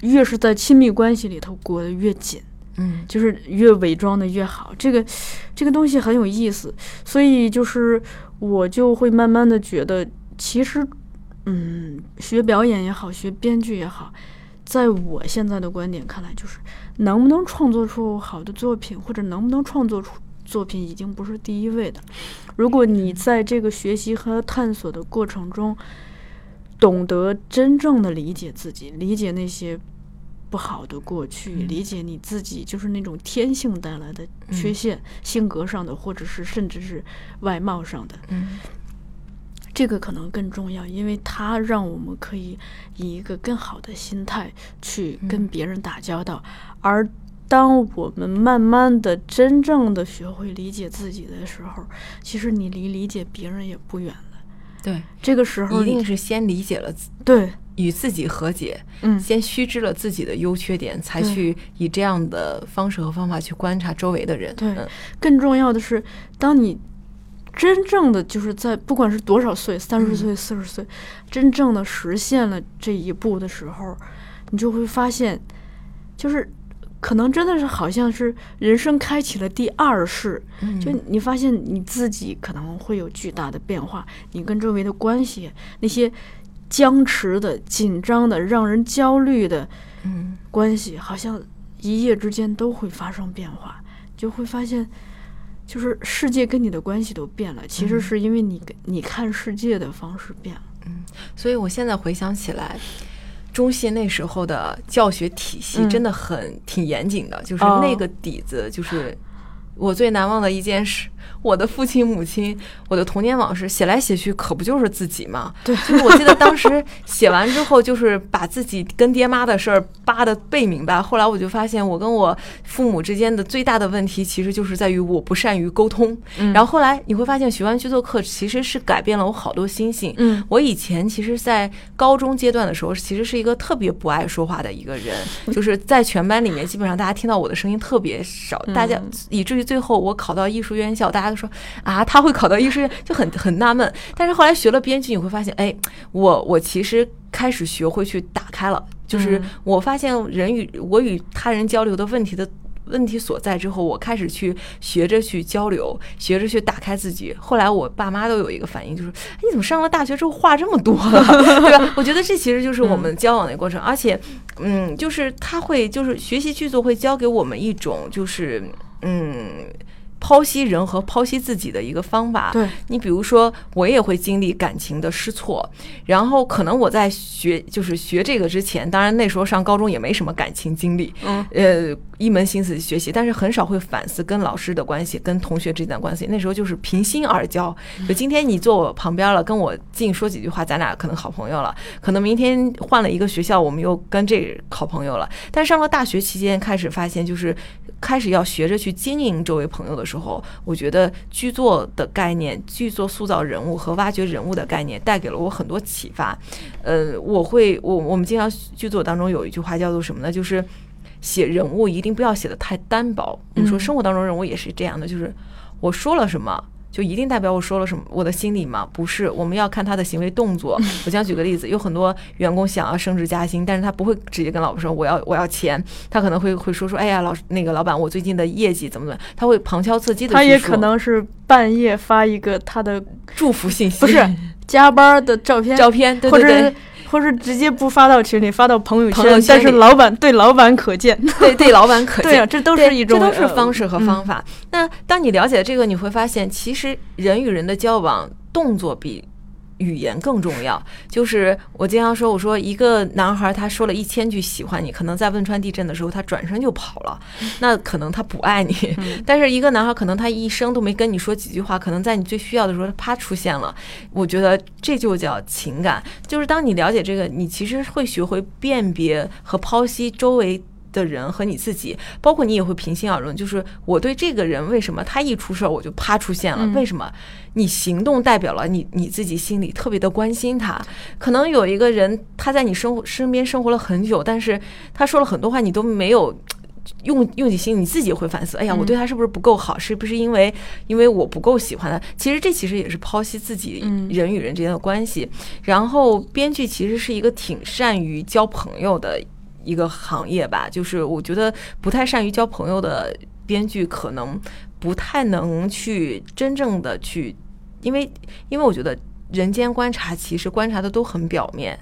越是在亲密关系里头裹得越紧，嗯，就是越伪装的越好。这个这个东西很有意思，所以就是。我就会慢慢的觉得，其实，嗯，学表演也好，学编剧也好，在我现在的观点看来，就是能不能创作出好的作品，或者能不能创作出作品，已经不是第一位的。如果你在这个学习和探索的过程中，懂得真正的理解自己，理解那些。不好的过去，理解你自己就是那种天性带来的缺陷，性格上的，或者是甚至是外貌上的，嗯，这个可能更重要，因为它让我们可以以一个更好的心态去跟别人打交道。而当我们慢慢的、真正的学会理解自己的时候，其实你离理解别人也不远了。对，这个时候一定是先理解了自对，与自己和解，嗯，先须知了自己的优缺点，才去以这样的方式和方法去观察周围的人。对嗯更重要的是，当你真正的就是在不管是多少岁，三十岁、四十岁，真正的实现了这一步的时候，你就会发现，就是可能真的是好像是人生开启了第二世，嗯。就你发现你自己可能会有巨大的变化，你跟周围的关系，那些僵持的、紧张的、让人焦虑的嗯。关系，好像一夜之间都会发生变化，就会发现，就是世界跟你的关系都变了。其实嗯是因为你跟你看世界的方式变了。嗯所以我现在回想起来，中戏那时候的教学体系嗯真的很、挺严谨的，就是哦那个底子，就是我最难忘的一件事。我的父亲母亲，我的童年往事，写来写去，可不就是自己吗？对就是我记得当时写完之后，就是把自己跟爹妈的事儿扒的倍明白。后来我就发现，我跟我父母之间的最大的问题，其实就是在于我不善于沟通。嗯然后后来你会发现，学完剧作课其实是改变了我好多心性。嗯我以前其实，在高中阶段的时候，其实是一个特别不爱说话的一个人，就是在全班里面，基本上大家听到我的声音特别少，大家以至于最后我考到艺术院校，大家都说啊，他会考到艺术院，就很很纳闷。但是后来学了编剧，你会发现，哎，我我其实开始学会去打开了，就是嗯我发现人与我与他人交流的问题的。问题所在之后，我开始去学着去交流，学着去打开自己。后来我爸妈都有一个反应，就是哎你怎么上了大学之后话这么多了，对吧？我觉得这其实就是我们交往的过程，而且，嗯，就是他会就是学习剧作会教给我们一种就是嗯。剖析人和剖析自己的一个方法。对，你比如说，我也会经历感情的失措，然后可能我在学就是学这个之前，当然那时候上高中也没什么感情经历，嗯，呃，一门心思学习，但是很少会反思跟老师的关系、跟同学之间的关系。那时候就是平心而交，就今天你坐我旁边了，跟我近说几句话，咱俩可能好朋友了。可能明天换了一个学校，我们又跟这好朋友了。但上了大学期间，开始发现就是开始要学着去经营周围朋友的时候，我觉得剧作的概念、剧作塑造人物和挖掘人物的概念，带给了我很多启发。呃，我会我我们经常剧作当中有一句话叫做什么呢？就是写人物一定不要写的太单薄。我们说嗯生活当中人物也是这样的，就是我说了什么。就一定代表我说了什么？我的心理吗？不是，我们要看他的行为动作。我想举个例子，有很多员工想要升职加薪，但是他不会直接跟老婆说我要我要钱，他可能会会说说，哎呀，老那个老板，我最近的业绩怎么怎么，他会旁敲侧击的，他也可能是半夜发一个他的祝福信息，不是加班的照片，照片，对或者对对是或是直接不发到群里，发到朋友圈，友圈但是老板对老板可见。对对，老板可 见。对啊，这都是一种，这都是呃方式和嗯方法。那当你了解这个，你会发现，其实人与人的交往，动作比语言更重要。就是我经常说，我说一个男孩他说了一千句喜欢你，可能在汶川地震的时候他转身就跑了，那可能他不爱你。但是一个男孩可能他一生都没跟你说几句话，可能在你最需要的时候他啪出现了。我觉得这就叫情感，就是当你了解这个，你其实会学会辨别和剖析周围。的人和你自己，包括你也会平心而论，就是我对这个人为什么他一出事儿我就啪出现了？嗯为什么？你行动代表了你你自己心里特别的关心他。可能有一个人他在你生活身边生活了很久，但是他说了很多话你都没有。用用起心，你自己也会反思。哎呀，我对他是不是不够好？是不是因为因为我不够喜欢他？其实这其实也是剖析自己嗯人与人之间的关系。然后，编剧其实是一个挺善于交朋友的一个行业吧。就是我觉得不太善于交朋友的编剧，可能不太能去真正的去，因为因为我觉得人间观察其实观察的都很表面，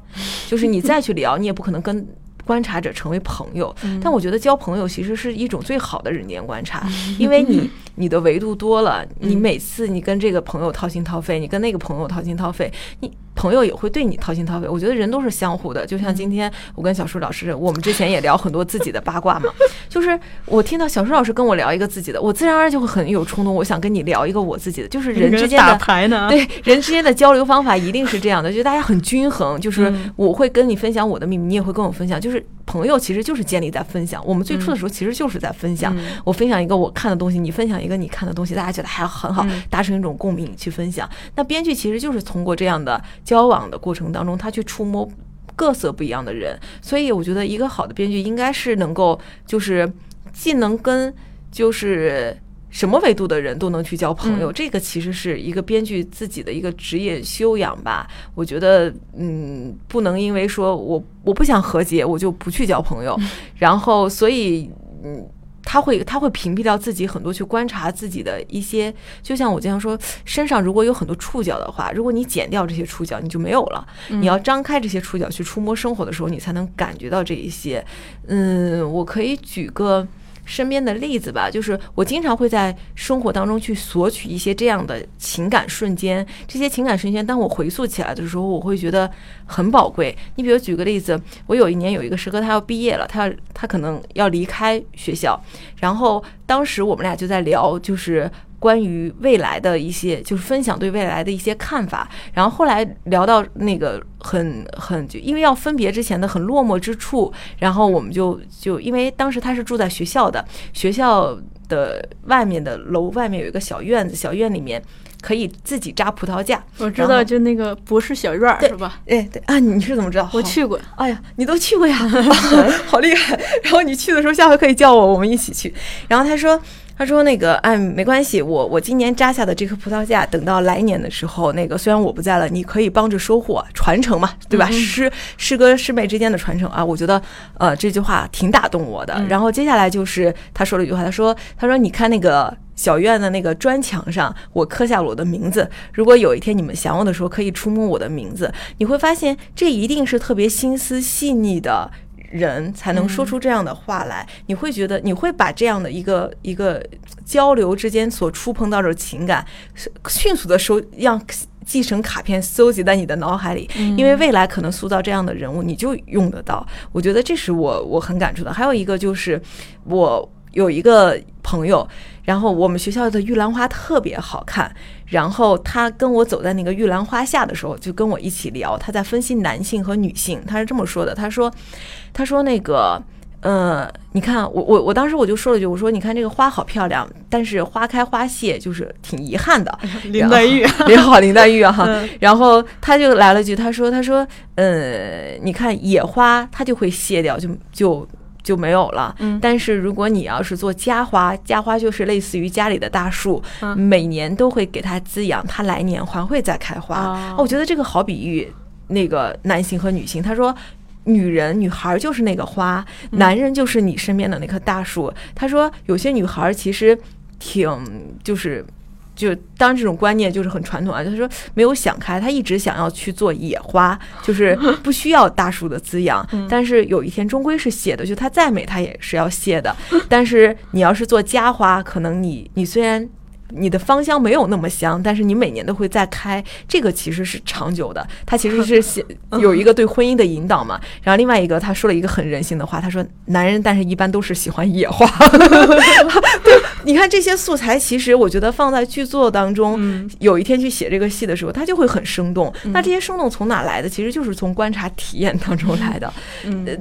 就是你再去聊，你也不可能跟。观察者成为朋友，但我觉得交朋友其实是一种最好的人间观察，因为你你的维度多了，你每次你跟这个朋友掏心掏肺，你跟那个朋友掏心掏肺，你朋友也会对你掏心掏肺。我觉得人都是相互的，就像今天我跟小舒老师，我们之前也聊很多自己的八卦嘛，就是我听到小舒老师跟我聊一个自己的，我自然而然就会很有冲动，我想跟你聊一个我自己的，就是人之间打的牌呢，对人之间的交流方法一定是这样的，就是大家很均衡，就是嗯。我会跟你分享我的秘密，你也会跟我分享，就是朋友其实就是建立在分享。我们最初的时候其实就是在分享。嗯我分享一个我看的东西，你分享一个你看的东西，大家觉得还很好，嗯达成一种共鸣去分享。那编剧其实就是通过这样的交往的过程当中，他去触摸各色不一样的人。所以我觉得一个好的编剧应该是能够就是既能跟就是。什么维度的人都能去交朋友，嗯这个其实是一个编剧自己的一个职业修养吧。我觉得，嗯，不能因为说我我不想和解，我就不去交朋友，然后所以，嗯。他会他会屏蔽掉自己很多去观察自己的一些，就像我经常说，身上如果有很多触角的话，如果你剪掉这些触角，你就没有了。你要张开这些触角去触摸生活的时候，你才能感觉到这一些。嗯，我可以举个。身边的例子吧，就是我经常会在生活当中去索取一些这样的情感瞬间，这些情感瞬间，当我回溯起来的时候，我会觉得很宝贵。你比如举个例子，我有一年有一个师哥，他要毕业了，他他可能要离开学校，然后当时我们俩就在聊，就是。关于未来的一些，就是分享对未来的一些看法。然后后来聊到那个很很，就因为要分别之前的很落寞之处，然后我们就就因为当时他是住在学校的，学校的外面的楼外面有一个小院子，小院里面可以自己扎葡萄架。我知道，就那个博士小院儿是吧？哎，对啊，你是怎么知道？我去过，哎呀，你都去过呀，好厉害！然后你去的时候，下回可以叫我，我们一起去。然后他说，他说那个，哎，没关系，我我今年扎下的这棵葡萄架，等到来年的时候，那个虽然我不在了，你可以帮着收获，传承嘛，对吧？师师哥师妹之间的传承啊，我觉得呃这句话挺打动我的。然后接下来就是他说了一句话，他说他说你看那个。小院的那个砖墙上，我刻下了我的名字。如果有一天你们想我的时候，可以触摸我的名字，你会发现这一定是特别心思细腻的人才能说出这样的话来。你会觉得，你会把这样的一个一个交流之间所触碰到的情感，是迅速的收让。继承卡片，搜集在你的脑海里，因为未来可能塑造这样的人物，你就用得到。我觉得这是我我很感触的。还有一个就是，我有一个朋友，然后我们学校的玉兰花特别好看，然后他跟我走在那个玉兰花下的时候，就跟我一起聊，他在分析男性和女性，他是这么说的，他说，他说那个。呃，你看，我我我当时我就说了句，我说你看这个花好漂亮，但是花开花谢就是挺遗憾的。林黛玉，你好，林黛玉啊哈。然后他就来了句，他说他说，呃，你看野花它就会谢掉，就就就没有了。嗯但是如果你要是做家花，家花就是类似于家里的大树，嗯每年都会给它滋养，它来年还会再开花。哦我觉得这个好比喻，那个男性和女性，他说。女人、女孩就是那个花，男人就是你身边的那棵大树。他说，有些女孩其实挺就是。就当这种观念就是很传统啊，就是说没有想开，他一直想要去做野花，就是 不需要大树的滋养，但是有一天终归是谢的，就它再美它也是要谢的。但是你要是做家花，可能你你虽然你的芳香没有那么香，但是你每年都会再开，这个其实是长久的。它其实是写 有一个对婚姻的引导嘛。然后另外一个他说了一个很人性的话，他说男人但是一般都是喜欢野花。对，你看这些素材，其实我觉得放在剧作当中，嗯有一天去写这个戏的时候，它就会很生动。那这些生动从哪来的？其实就是从观察体验当中来的。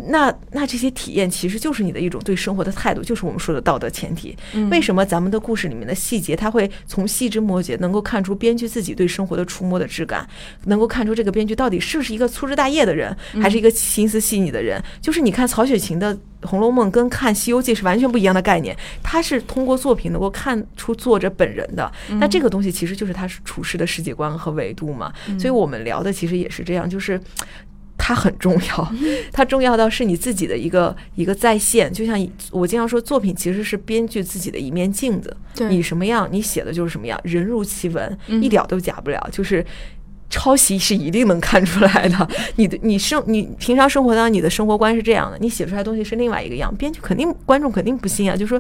那那这些体验其实就是你的一种对生活的态度，就是我们说的道德前提。嗯为什么咱们的故事里面的细节，它会从细枝末节能够看出编剧自己对生活的触摸的质感，能够看出这个编剧到底是不是一个粗枝大叶的人，还是一个心思细腻的人？就是你看曹雪芹的《红楼梦》跟看《西游记》是完全不一样的概念，他是通过作品能够看出作者本人的。那这个东西其实就是他处事的世界观和维度嘛。所以我们聊的其实也是这样，就是。它很重要，它重要到是你自己的一个一个再现。就像我经常说，作品其实是编剧自己的一面镜子。你什么样，你写的就是什么样，人如其文，嗯一点都假不了。就是抄袭是一定能看出来的。你的你生你平常生活当中你的生活观是这样的，你写出来的东西是另外一个样，编剧肯定观众肯定不信啊，就说。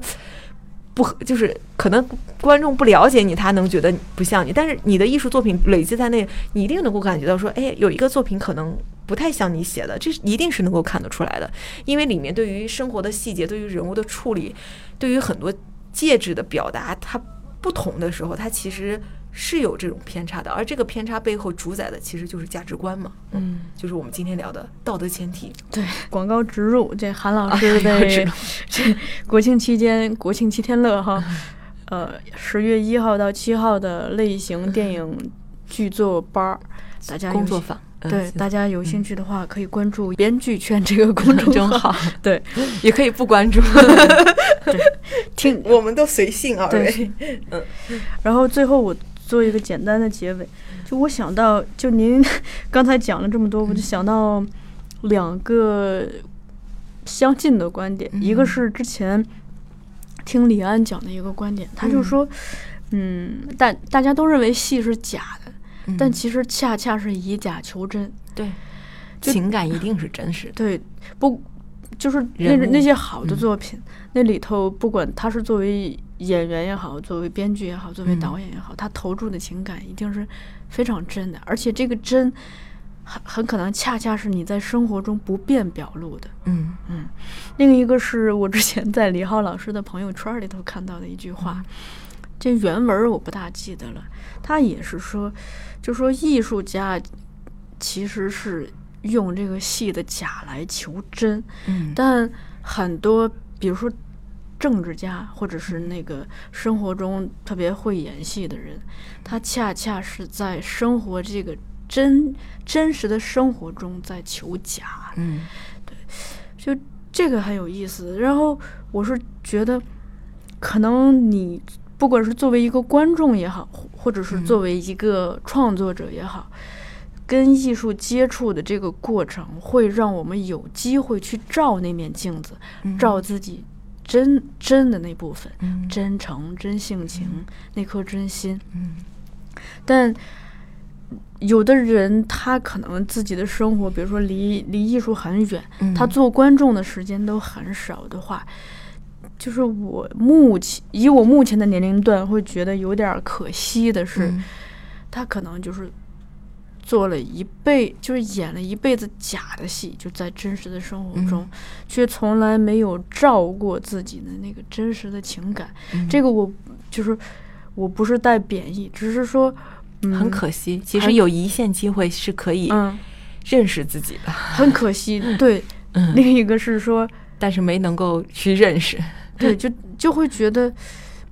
不，就是可能观众不了解你，他能觉得不像你。但是你的艺术作品累积在那，你一定能够感觉到说，哎，有一个作品可能不太像你写的，这是一定是能够看得出来的。因为里面对于生活的细节、对于人物的处理、对于很多介质的表达，它不同的时候，它其实是有这种偏差的，而这个偏差背后主宰的其实就是价值观嘛，嗯，就是我们今天聊的道德前提。对，广告植入，这韩老啊师广告植的入 这国庆期间，国庆七天乐哈，呃，十月一号到七号的类型电影剧作班儿，大家工作坊，嗯对，大家有兴趣的话，可以关注“编剧圈”这个公众号。对，也可以不关注，听，我们都随性而对。嗯。然后最后我做一个简单的结尾，就我想到，就您刚才讲了这么多，我就想到两个相近的观点，一个嗯。是之前听李安讲的一个观点，他就说，嗯，大大家都认为戏是假的，但嗯其实恰恰是以假求真。对，情感一定是真实的。对，不就是那那些好的嗯。作品，那里头不管他是作为演员也好，作为编剧也好，作为嗯。导演也好，他投注的情感一定是非常真的，而且这个真很很可能恰恰是你在生活中不便表露的。嗯。另一个是我之前在李浩老师的朋友圈里头看到的一句话，这原文我不大记得了，他也是说，就说艺术家其实是用这个戏的假来求真，嗯，但很多，比如说政治家，或者是那个生活中特别会演戏的人，他恰恰是在生活这个真真实的生活中在求假，嗯对就这个很有意思。然后我是觉得，可能你不管是作为一个观众也好，或或者是嗯。作为一个创作者也好，跟艺术接触的这个过程，会让我们有机会去照那面镜子，嗯。照自己真真的那部分，嗯。真诚、真性情，那颗真心。嗯。但有的人他可能自己的生活，比如说离离艺术很远，嗯。他做观众的时间都很少的话，就是我目前以我目前的年龄段会觉得有点儿可惜的是，嗯他可能就是做了一辈，就是演了一辈子假的戏，就在真实的生活中，嗯却从来没有照过自己的那个真实的情感。嗯这个我就是我不是带贬义，只是说，嗯，很可惜，其实有一线机会是可以嗯，认识自己的，很可惜。对，嗯，另一个是说，但是没能够去认识。对，就就会觉得，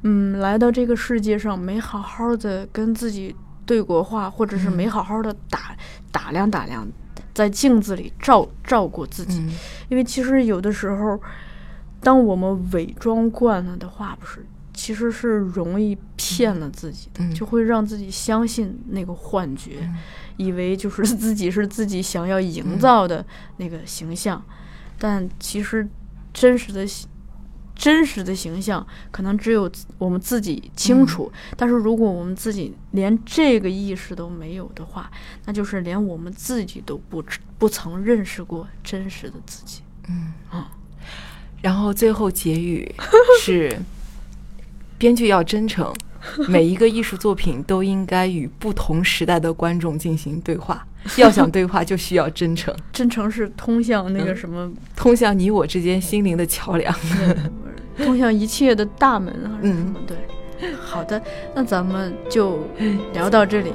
嗯，来到这个世界上没好好的跟自己对过话，或者是没嗯。好好的打、打量打量，在镜子里照照顾自己。嗯。因为其实有的时候，当我们伪装惯了的话，不是，其实是容易骗了自己的，嗯。就会让自己相信那个幻觉，嗯。以为就是自己是自己想要营造的那个形象，但其实真实的形。真实的形象可能只有我们自己清楚，但是如果我们自己连这个意识都没有的话，那就是连我们自己都不不曾认识过真实的自己。嗯啊然后最后结语是：编剧要真诚，每一个艺术作品都应该与不同时代的观众进行对话。要想对话，就需要真诚，真诚是通向那个什么，通向你我之间心灵的桥梁。通向一切的大门啊，嗯么？对，好的，那咱们就聊到这里。